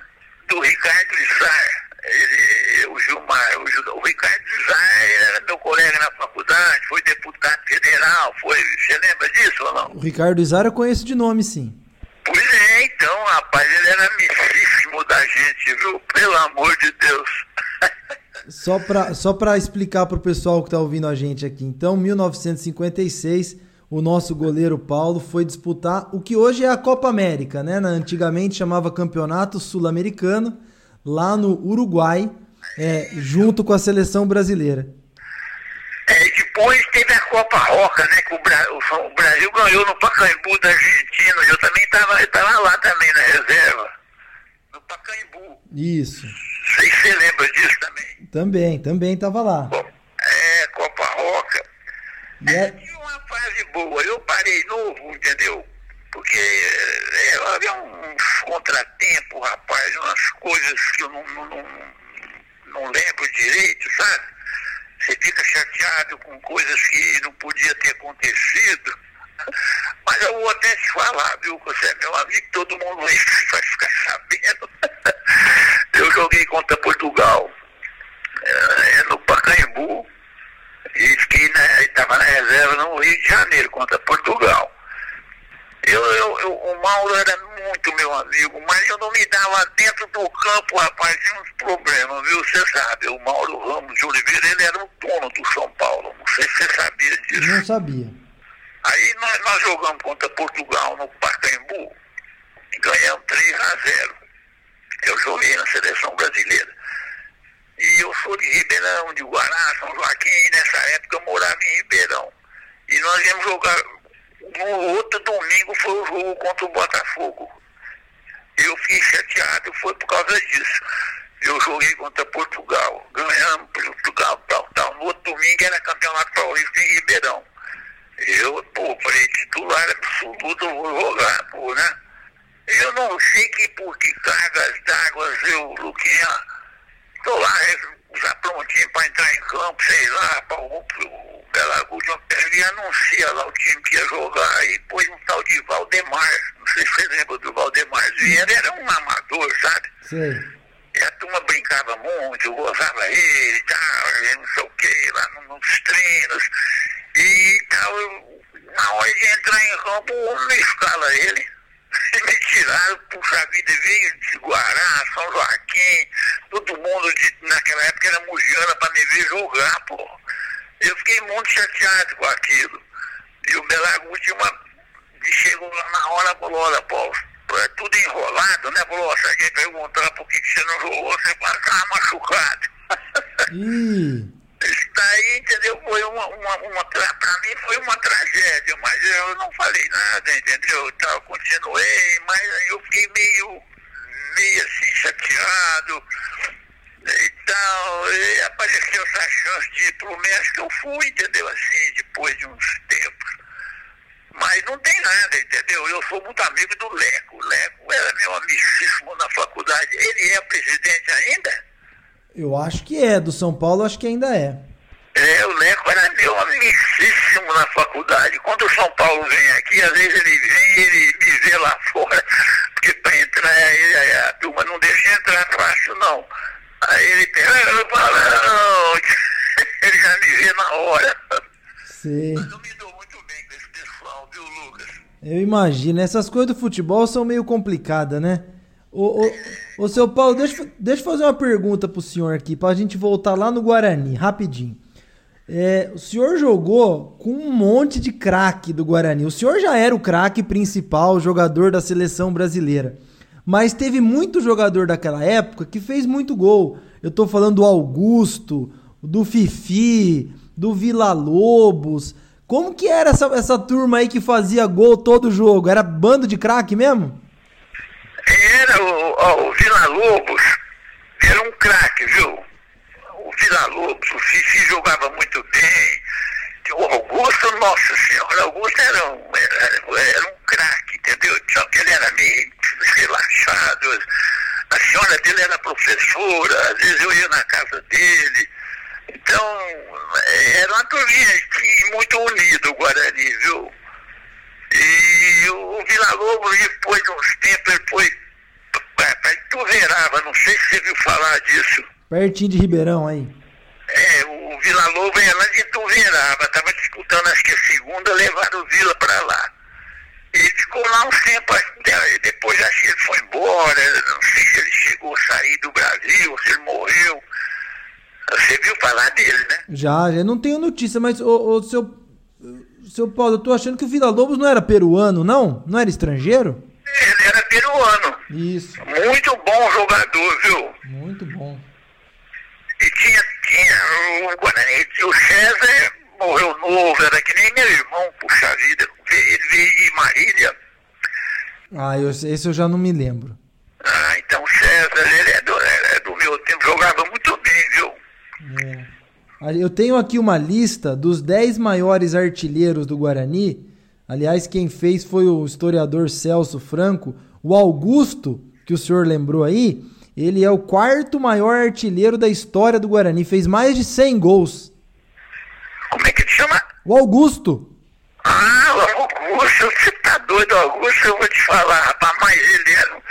B: do Ricardo Lissar. Ele, o Gilmar, o, o Ricardo Zay era meu colega na faculdade, foi deputado federal, foi. Você lembra disso ou não?
A: O Ricardo Zay eu conheço de nome, sim.
B: Então, rapaz, ele era amicíssimo da gente, viu? Pelo amor de Deus. *laughs*
A: só para só pra explicar pro pessoal que tá ouvindo a gente aqui. Então, 1956, o nosso goleiro Paulo foi disputar o que hoje é a Copa América, né? Antigamente chamava Campeonato Sul-Americano lá no Uruguai, é, junto com a seleção brasileira.
B: Depois teve a Copa Roca, né? Que o, Bra o Brasil ganhou no Pacaembu da Argentina. Eu também estava tava lá também na reserva. No Pacaembu.
A: Isso.
B: Não sei se você lembra disso também.
A: Também, também tava lá.
B: É, Copa Roca.
A: E é-
B: Tinha uma fase boa. Eu parei novo, entendeu? Porque é, havia uns contratempos, rapaz, umas coisas que eu não, não, não, não lembro direito, sabe? Você fica chateado com coisas que não podia ter acontecido. *laughs* Mas eu vou até te falar, viu? Você é meu amigo, todo mundo vai vai ficar sabendo. *laughs* Eu joguei contra Portugal é, no Pacaembu e fiquei na, estava na reserva no Rio de Janeiro contra Portugal. Eu, eu, eu- o Mauro era muito meu amigo, mas eu não me dava dentro do campo, rapaz, tinha uns problemas, viu? Você sabe, o Mauro Ramos de Oliveira, ele era o dono do São Paulo, não sei se você sabia disso.
A: Não sabia.
B: Aí nós, nós jogamos contra Portugal no Pacaembu ganhamos 3 a 0. Eu joguei na seleção brasileira. E eu sou de Ribeirão, de Guará, São Joaquim, e nessa época eu morava em Ribeirão. E nós íamos jogar. No outro domingo foi o jogo contra o Botafogo. Eu fiquei chateado, foi por causa disso. Eu joguei contra Portugal, ganhamos Portugal, tal, tal. No outro domingo era campeonato paulista em Ribeirão. Eu, pô, falei, titular absoluto, eu vou jogar, pô, né? Eu não sei que por que cargas d'água eu, Luquinha, tô lá já prontinho pra entrar em campo, sei lá, pra o, o Belagude e anuncia lá o time que ia jogar e pôs um tal de Valdemar, não sei se você lembra do Valdemar, ele era um amador, sabe?
A: Sei.
B: E a turma brincava muito, gozava ele e tal, não sei o que, lá no- nos treinos. E tal, na hora de entrar em campo, o homem escala ele. Me tiraram, puxa vida, veio de Guará, São Joaquim, todo mundo de, naquela época era mugiana pra me ver jogar, pô. Eu fiquei muito chateado com aquilo. E o Belaguti uma, e chegou lá na hora e falou, olha, Paulo, é tudo enrolado, né? Falou, se alguém perguntar por que, você não jogou, você vai machucado.
A: Ih,
B: Isso daí, entendeu? Foi uma, uma, uma pra mim foi uma tragédia, mas eu não falei nada, entendeu? Então, eu continuei, mas eu fiquei meio, meio assim, chateado e tal. E apareceu essa chance de ir pro México, eu fui, entendeu? Assim, depois de uns tempos. Mas não tem nada, entendeu? Eu sou muito amigo do Leco. O Leco era meu amicíssimo na faculdade. Ele é presidente ainda?
A: Eu acho que é. Do São Paulo, acho que ainda é.
B: É, o Leco era meu amicíssimo na faculdade. Quando o São Paulo vem aqui, às vezes ele vem e ele me vê lá *laughs* fora, porque para entrar, ele, aí a turma não deixa entrar fácil, não. Aí ele pega, eu falo, não, *laughs* ele já me vê na hora.
A: Sei.
B: Mas eu me dou muito bem com esse pessoal, viu, Lucas?
A: Eu imagino. Essas coisas do futebol são meio complicadas, né? Ô, ô, ô seu Paulo, deixa, deixa eu fazer uma pergunta pro senhor aqui, pra gente voltar lá no Guarani, rapidinho. É, o senhor jogou com um monte de craque do Guarani. O senhor já era o craque principal, jogador da seleção brasileira. Mas teve muito jogador daquela época que fez muito gol. Eu tô falando do Augusto, do Fifi, do Vila Lobos. Como que era essa, essa turma aí que fazia gol todo jogo? Era bando de craque mesmo?
B: Era o, o Vila Lobos, era um craque, viu? O Vila Lobos, o Fifi jogava muito bem. O Augusto, nossa senhora, Augusto era um, era, era um craque, entendeu? Só que ele era meio relaxado. A senhora dele era professora, às vezes eu ia na casa dele. Então, era uma turminha assim, muito unida o Guarani, viu? E o Vila Lobos, depois de uns tempos, ele foi para Ituverava, não sei se você viu falar disso.
A: Pertinho de Ribeirão aí.
B: É, o Vila Lobo é lá de Ituverava, estava disputando acho que a segunda, levaram o Vila para lá. Ele ficou lá uns tempos, até- depois acho que ele foi embora, não sei se ele chegou a sair do Brasil, se ele morreu. Você viu falar dele, né?
A: Já, já não tenho notícia, mas o, o seu, seu Paulo, eu tô achando que o Vila Lobos não era peruano, não? Não era estrangeiro?
B: Ele era peruano,
A: Isso,
B: muito bom jogador, viu?
A: muito bom.
B: E tinha, tinha o Guarani, o César morreu novo, era que nem meu irmão, puxa vida, ele veio de Marília.
A: Ah, eu, esse eu já não me lembro.
B: Ah, então o César, ele é do, jogava muito bem, viu?
A: É. Eu tenho aqui uma lista dos 10 maiores artilheiros do Guarani. Aliás, quem fez foi o historiador Celso Franco. O Augusto, que o senhor lembrou aí, ele é o quarto maior artilheiro da história do Guarani. Fez mais de 100 gols.
B: Como é que te chama?
A: O Augusto.
B: Ah, o Augusto. Você tá doido, Augusto? Eu vou te falar, rapaz, mas ele era um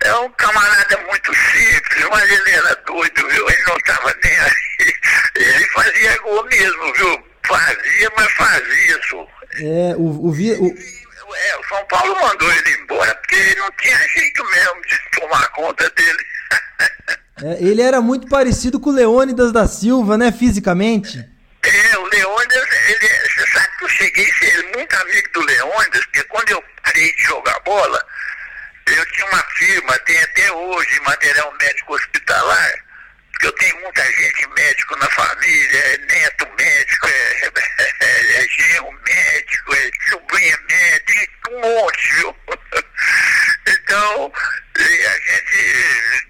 B: é um camarada muito simples, mas ele era doido, viu? Ele não tava nem aí. *laughs* Ele fazia gol mesmo, viu? Fazia, mas fazia, isso.
A: É, o, o, o...
B: É, o São Paulo mandou ele embora porque ele não tinha jeito mesmo de tomar conta dele. *laughs*
A: É, ele era muito parecido com o Leônidas da Silva, né, fisicamente?
B: É, o Leônidas, ele, você sabe que eu cheguei a ser muito amigo do Leônidas, porque quando eu parei de jogar bola, eu tinha uma firma, tem até hoje material médico hospitalar, porque eu tenho muita gente médico na família, é neto médico, é, é, *laughs* é genro médico, é sobrinha médico, um monte, viu? *laughs* Então, a gente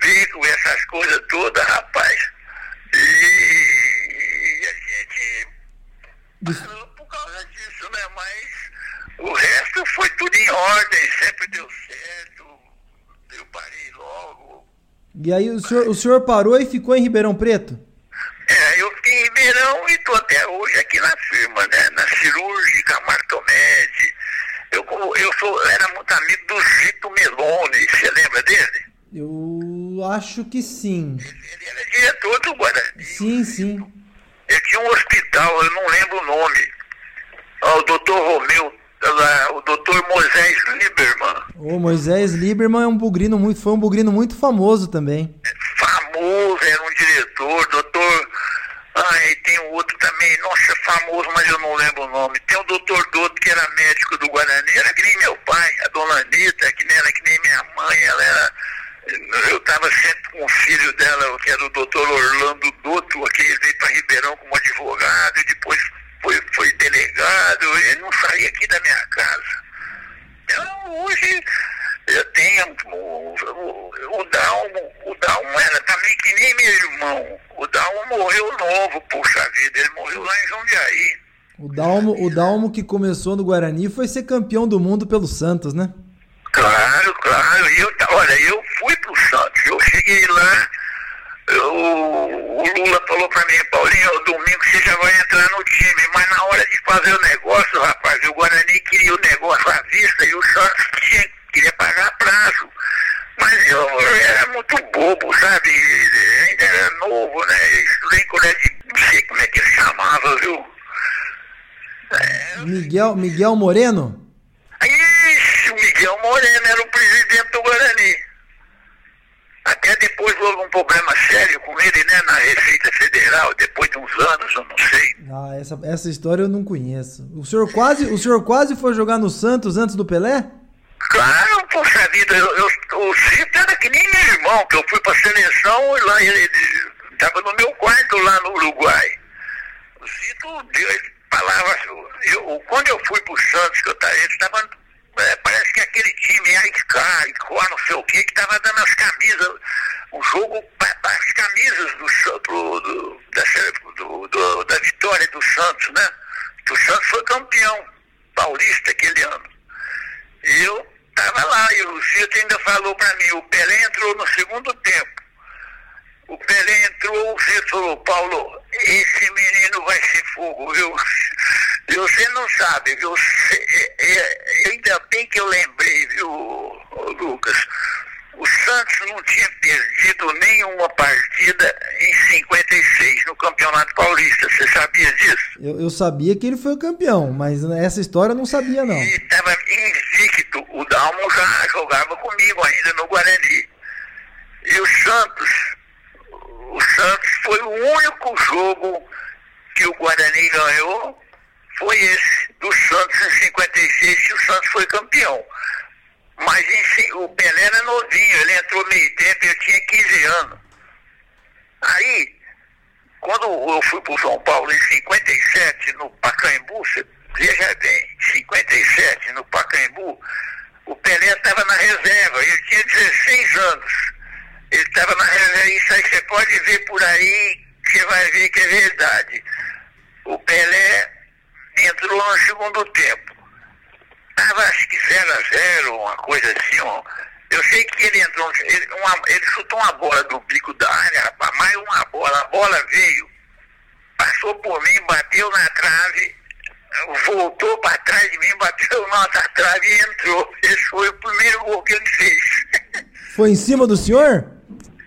B: vê com essas coisas todas, rapaz, e a gente por causa disso, né? Mas o resto foi tudo em ordem, sempre deu certo. Eu parei logo.
A: E aí o senhor, o senhor parou e ficou em Ribeirão Preto?
B: É, eu fiquei em Ribeirão e estou até hoje aqui na firma, né? Na cirúrgica, Martomed. Eu, eu sou, era muito amigo do Zito Meloni, você lembra dele?
A: Eu acho que sim.
B: Ele era diretor do Guarani.
A: Sim, sim.
B: Ele tinha um hospital, eu não lembro o nome. o doutor Romeu o doutor Moisés Lieberman.
A: O Moisés Lieberman é um bugrino muito, foi um bugrino muito famoso também.
B: Famoso, era um diretor, doutor. Ai, tem um outro também, nossa, famoso, mas eu não lembro o nome. Tem o doutor Douto, que era médico do Guarani, era que nem meu pai, a dona Anitta, que nem era que nem minha mãe, ela era. Eu estava sempre com o filho dela, que era o doutor Orlando Douto, que ele veio para Ribeirão como advogado, e depois foi, foi delegado, ele não saía aqui da minha casa. Então, hoje eu tenho o, o, o Dalmo, o Dalmo era também que nem meu irmão. O Dalmo morreu novo, puxa vida, ele morreu lá em Jundiaí.
A: O Dalmo, o Dalmo que começou no Guarani foi ser campeão do mundo pelo Santos, né?
B: Claro, claro. Eu, olha, eu fui pro Santos, eu cheguei lá, o, o Lula falou pra mim, Paulinho, domingo você já vai entrar no time, mas na hora de fazer o negócio, rapaz, o Guarani queria o negócio à vista e o Santos tinha, queria pagar prazo. Mas eu, eu era muito bobo, sabe? Ainda era novo, né? Estudei em colégio, não sei como é que ele chamava, viu?
A: É, Miguel, Miguel Moreno?
B: Ixi, o Miguel Moreno era o presidente do Guarani. Até depois houve um problema sério com ele, né, na Receita Federal, depois de uns anos, eu não sei.
A: Ah, essa, essa história eu não conheço. O senhor quase, o senhor quase foi jogar no Santos antes do Pelé?
B: Claro, poxa vida, eu, eu, o Cito era que nem meu irmão, que eu fui pra seleção e lá ele estava no meu quarto lá no Uruguai. O Cito deu palavras. Eu, quando eu fui pro Santos, que eu tava, ele estava é, parece que aquele time AIK, Icó, não sei o que, que tava dando as camisas, o jogo, as camisas do, do, da, do, do, da vitória do Santos, né? O Santos foi campeão paulista aquele ano. E eu tava lá, e o Cito ainda falou para mim, o Pelé entrou no segundo tempo. O Pelé entrou, o Cito falou, Paulo, esse menino vai ser fogo, viu? Você não sabe, viu? É, é, ainda bem que eu lembrei, viu, Lucas? O Santos não tinha perdido nenhuma partida em 56 no Campeonato Paulista. Você sabia disso?
A: Eu, eu sabia que ele foi o campeão, mas essa história eu não sabia, não.
B: Ele estava invicto. O Dalmo já jogava comigo ainda no Guarani. E o Santos, o Santos foi o único jogo que o Guarani ganhou foi esse, do Santos em 56, que o Santos foi campeão. Mas o Pelé era novinho, ele entrou meio tempo, eu tinha 15 anos. Aí, quando eu fui para o São Paulo em 57, no Pacaembu, você veja bem, 57 no Pacaembu, o Pelé estava na reserva, ele tinha 16 anos. Ele estava na reserva, isso aí você pode ver por aí, você vai ver que é verdade. O Pelé entrou no segundo tempo. Estava acho que 0 a 0 uma coisa assim, ó. Eu sei que ele entrou, ele, uma, ele chutou uma bola do bico da área, rapaz, mais uma bola, a bola veio, passou por mim, bateu na trave, voltou para trás de mim, bateu na outra trave e entrou. Esse foi o primeiro gol que ele fez.
A: Foi em cima do senhor?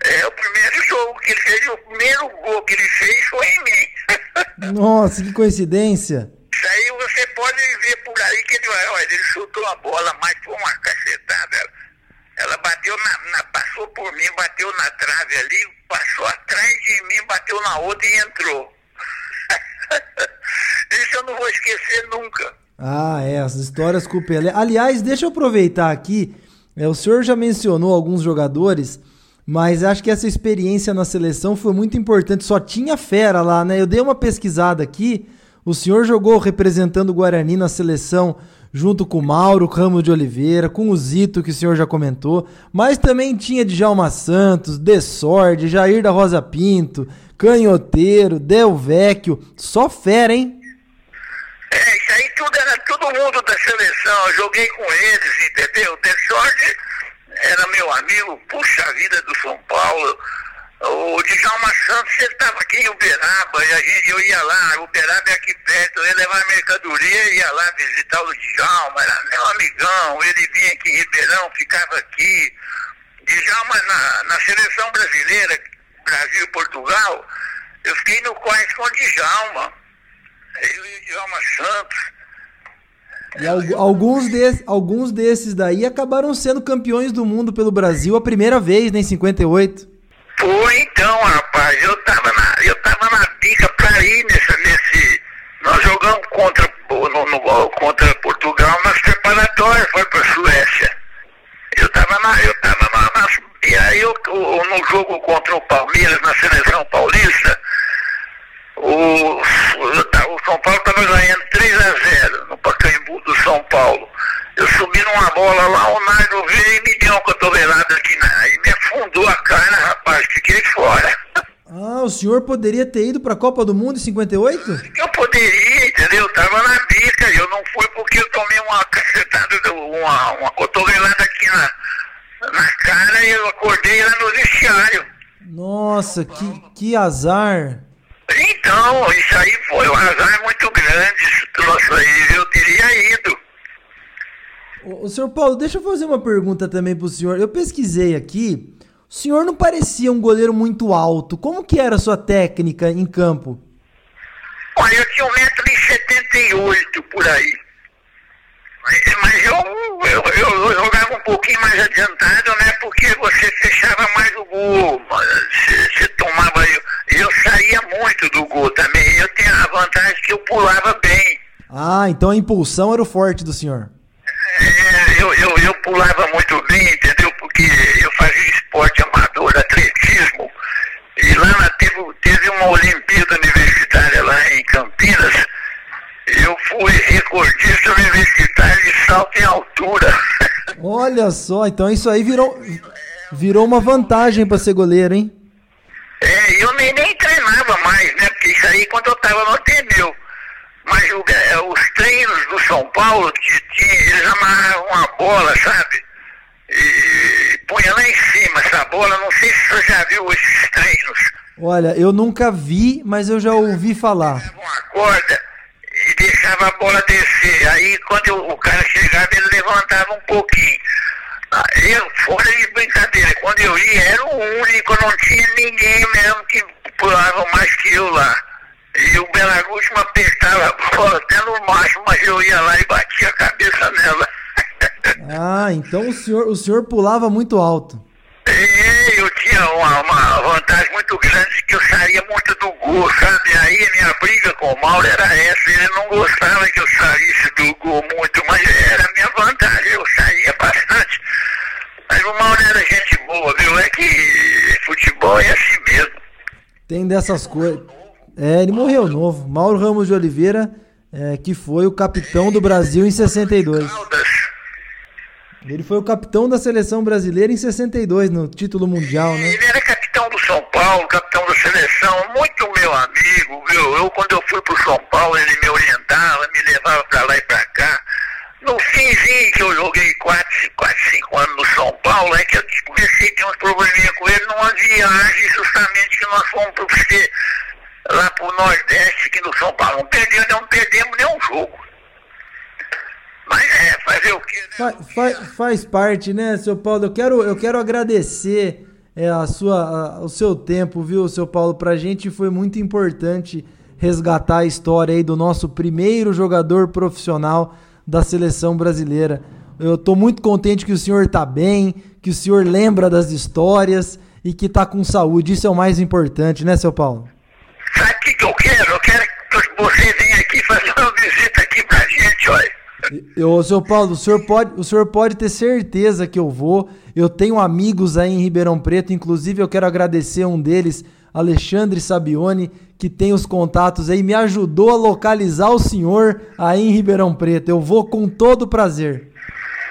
B: É, o primeiro jogo que ele fez, o primeiro gol que ele fez foi em mim. *laughs*
A: Nossa, que coincidência.
B: Isso aí você pode ver por aí que ele, olha, ele chutou a bola, mas foi uma cacetada. Ela bateu na, na, passou por mim, bateu na trave ali, passou atrás de mim, bateu na outra e entrou. *laughs* Isso eu não vou esquecer nunca.
A: Ah, é, as histórias com o Pelé. Aliás, deixa eu aproveitar aqui. É, o senhor já mencionou alguns jogadores, mas acho que essa experiência na seleção foi muito importante. Só tinha fera lá, né? Eu dei uma pesquisada aqui. O senhor jogou representando o Guarani na seleção junto com o Mauro Ramos de Oliveira, com o Zito, que o senhor já comentou, mas também tinha Djalma Santos, Desorde, Jair da Rosa Pinto, Canhoteiro, Del Vecchio, só fera, hein?
B: É, isso aí tudo era todo mundo da seleção, eu joguei com eles, entendeu? Desorde era meu amigo, puxa vida do São Paulo, o Djalma Santos, ele estava aqui em Uberaba, e a gente, eu ia lá, Uberaba é aqui perto, eu ia levar mercadoria, ia lá visitar o Djalma, era meu amigão, ele vinha aqui em Ribeirão, ficava aqui. Djalma, na, na seleção brasileira, Brasil e Portugal, eu fiquei no quarto com o Djalma, eu e o Djalma Santos.
A: E alguns, de, alguns desses daí acabaram sendo campeões do mundo pelo Brasil a primeira vez, né, em 58.
B: Foi então, rapaz. Eu tava na, eu tava na pica pra ir nesse, nesse. Nós jogamos contra, no, no, contra Portugal nas preparatórias, foi pra Suécia. Eu tava na. Eu tava na, na e aí eu, no jogo contra o Palmeiras, na seleção paulista, o, o São Paulo estava ganhando 3 a 0 no Pacaembu do São Paulo. Eu subi numa bola lá, o Nardo veio e me deu uma cotovelada aqui, na, e me afundou a cara, rapaz, fiquei fora.
A: Ah, o senhor poderia ter ido para a Copa do Mundo em 58?
B: Eu poderia, entendeu? Eu tava na bica, eu não fui porque eu tomei uma cacetada, uma, uma cotovelada aqui na, na cara e eu acordei lá no vestiário.
A: Nossa, que, que azar.
B: Então, isso aí foi um azar muito grande, aí, eu teria ido.
A: O, o senhor Paulo, deixa eu fazer uma pergunta também pro senhor. Eu pesquisei aqui. O senhor não parecia um goleiro muito alto. Como que era a sua técnica em campo?
B: Olha, eu tinha 1,78m por aí. Mas eu, eu, eu, jogava um pouquinho mais adiantado, né? Porque você fechava mais o gol, você, você tomava. Eu, eu saía muito do gol também. Eu tinha a vantagem que eu pulava bem.
A: Ah, então a impulsão era o forte do senhor.
B: É, eu, eu, eu pulava muito bem, entendeu? Porque eu fazia esporte amador, atletismo. E lá na, teve, teve uma Olimpíada Universitária lá em Campinas. Eu fui recordista universitário de salto em altura. *laughs*
A: Olha só, então isso aí virou, virou uma vantagem para ser goleiro, hein?
B: É, eu nem, nem treinava mais, né? Porque isso aí quando eu tava no Ateneu. Mas o, é, os treinos do São Paulo, que tinha, eles amarravam uma bola, sabe? E, e punha lá em cima essa bola. Não sei se você já viu esses treinos.
A: Olha, eu nunca vi, mas eu já ouvi falar.
B: Uma corda e deixava a bola descer. Aí quando eu, o cara chegava, ele levantava um pouquinho. Eu, fora de brincadeira, ia, era o único, não tinha ninguém mesmo que pulava mais que eu lá. E o Belagusto me apertava *laughs* a bola até no máximo, mas eu ia lá e batia a cabeça nela. *laughs*
A: Ah, então o senhor, o senhor pulava muito alto.
B: É, eu tinha uma, uma vantagem muito grande que eu saía muito do gol, sabe? Aí a minha briga com o Mauro era essa, ele não gostava que eu saísse do gol muito, mas era a minha vantagem, eu saía bastante. Mas o Mauro era gente boa, viu? É que futebol é assim mesmo.
A: Tem dessas coisas. É, ele morreu novo. Mauro Ramos de Oliveira, é, que foi o capitão do Brasil em 62. Ele foi o capitão da seleção brasileira em 62, no título mundial, né?
B: Ele era capitão do São Paulo, capitão da seleção, muito meu amigo, viu? Eu, quando eu fui pro São Paulo, ele me orientava, me levava pra lá e pra cá. No finzinho que eu joguei 4, 4 5 anos no São Paulo, é que eu comecei a ter uns probleminha com ele numa viagem justamente que nós fomos pro, lá pro Nordeste, aqui no São Paulo. Não perdemos, não perdemos nenhum jogo. Mas é, fazer o quê? Né?
A: Fa, fa, faz parte, né, seu Paulo? Eu quero, eu quero agradecer é, a sua, a, o seu tempo, viu, seu Paulo? Pra gente foi muito importante resgatar a história aí do nosso primeiro jogador profissional da seleção brasileira. Eu estou muito contente que o senhor está bem, que o senhor lembra das histórias e que está com saúde. Isso é o mais importante, né, seu Paulo?
B: Sabe o que, que eu quero? Eu quero que você venha aqui fazer uma visita aqui pra gente, olha.
A: Eu, seu Paulo, o senhor, pode, o senhor pode ter certeza que eu vou. Eu tenho amigos aí em Ribeirão Preto, inclusive eu quero agradecer um deles, Alexandre Sabione, que tem os contatos aí, me ajudou a localizar o senhor aí em Ribeirão Preto. Eu vou com todo prazer.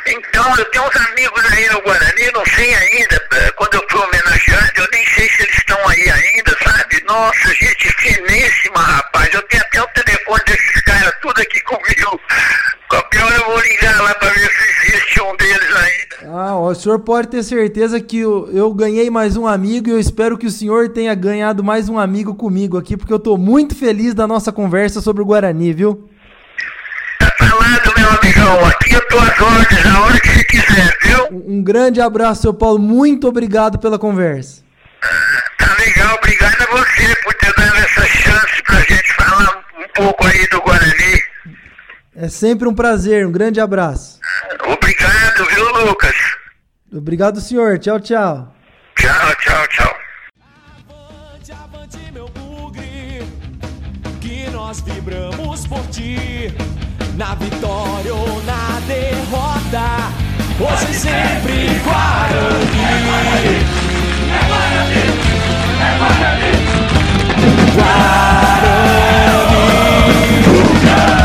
B: Então, eu tenho uns amigos aí no Guarani, não sei ainda, eh, quando eu fui homenageado, eu nem sei se eles estão aí ainda, sabe? Nossa, gente finíssima, rapaz. Eu tenho até o telefone desses caras tudo aqui comigo. Qualquer hora eu vou ligar lá pra ver se existe um deles ainda.
A: Ah, o senhor pode ter certeza que eu, eu ganhei mais um amigo e eu espero que o senhor tenha ganhado mais um amigo comigo aqui, porque eu tô muito feliz da nossa conversa sobre o Guarani, viu?
B: falado, meu amigão. Aqui eu tô às ordens, a hora que você quiser, viu?
A: Um grande abraço, seu Paulo. Muito obrigado pela conversa.
B: tá legal, obrigado a você por ter dado essa chance pra gente falar um pouco aí do Guarani.
A: É sempre um prazer, um grande abraço.
B: Obrigado, viu, Lucas?
A: Obrigado, senhor. Tchau, tchau.
B: Tchau, tchau, tchau.
C: Avante, avante, meu bugre, que nós vibramos por ti, na vitória ou na derrota, hoje sempre Guarani. É Guarani, é Guarani, é Guarani. Guarani. Guarani.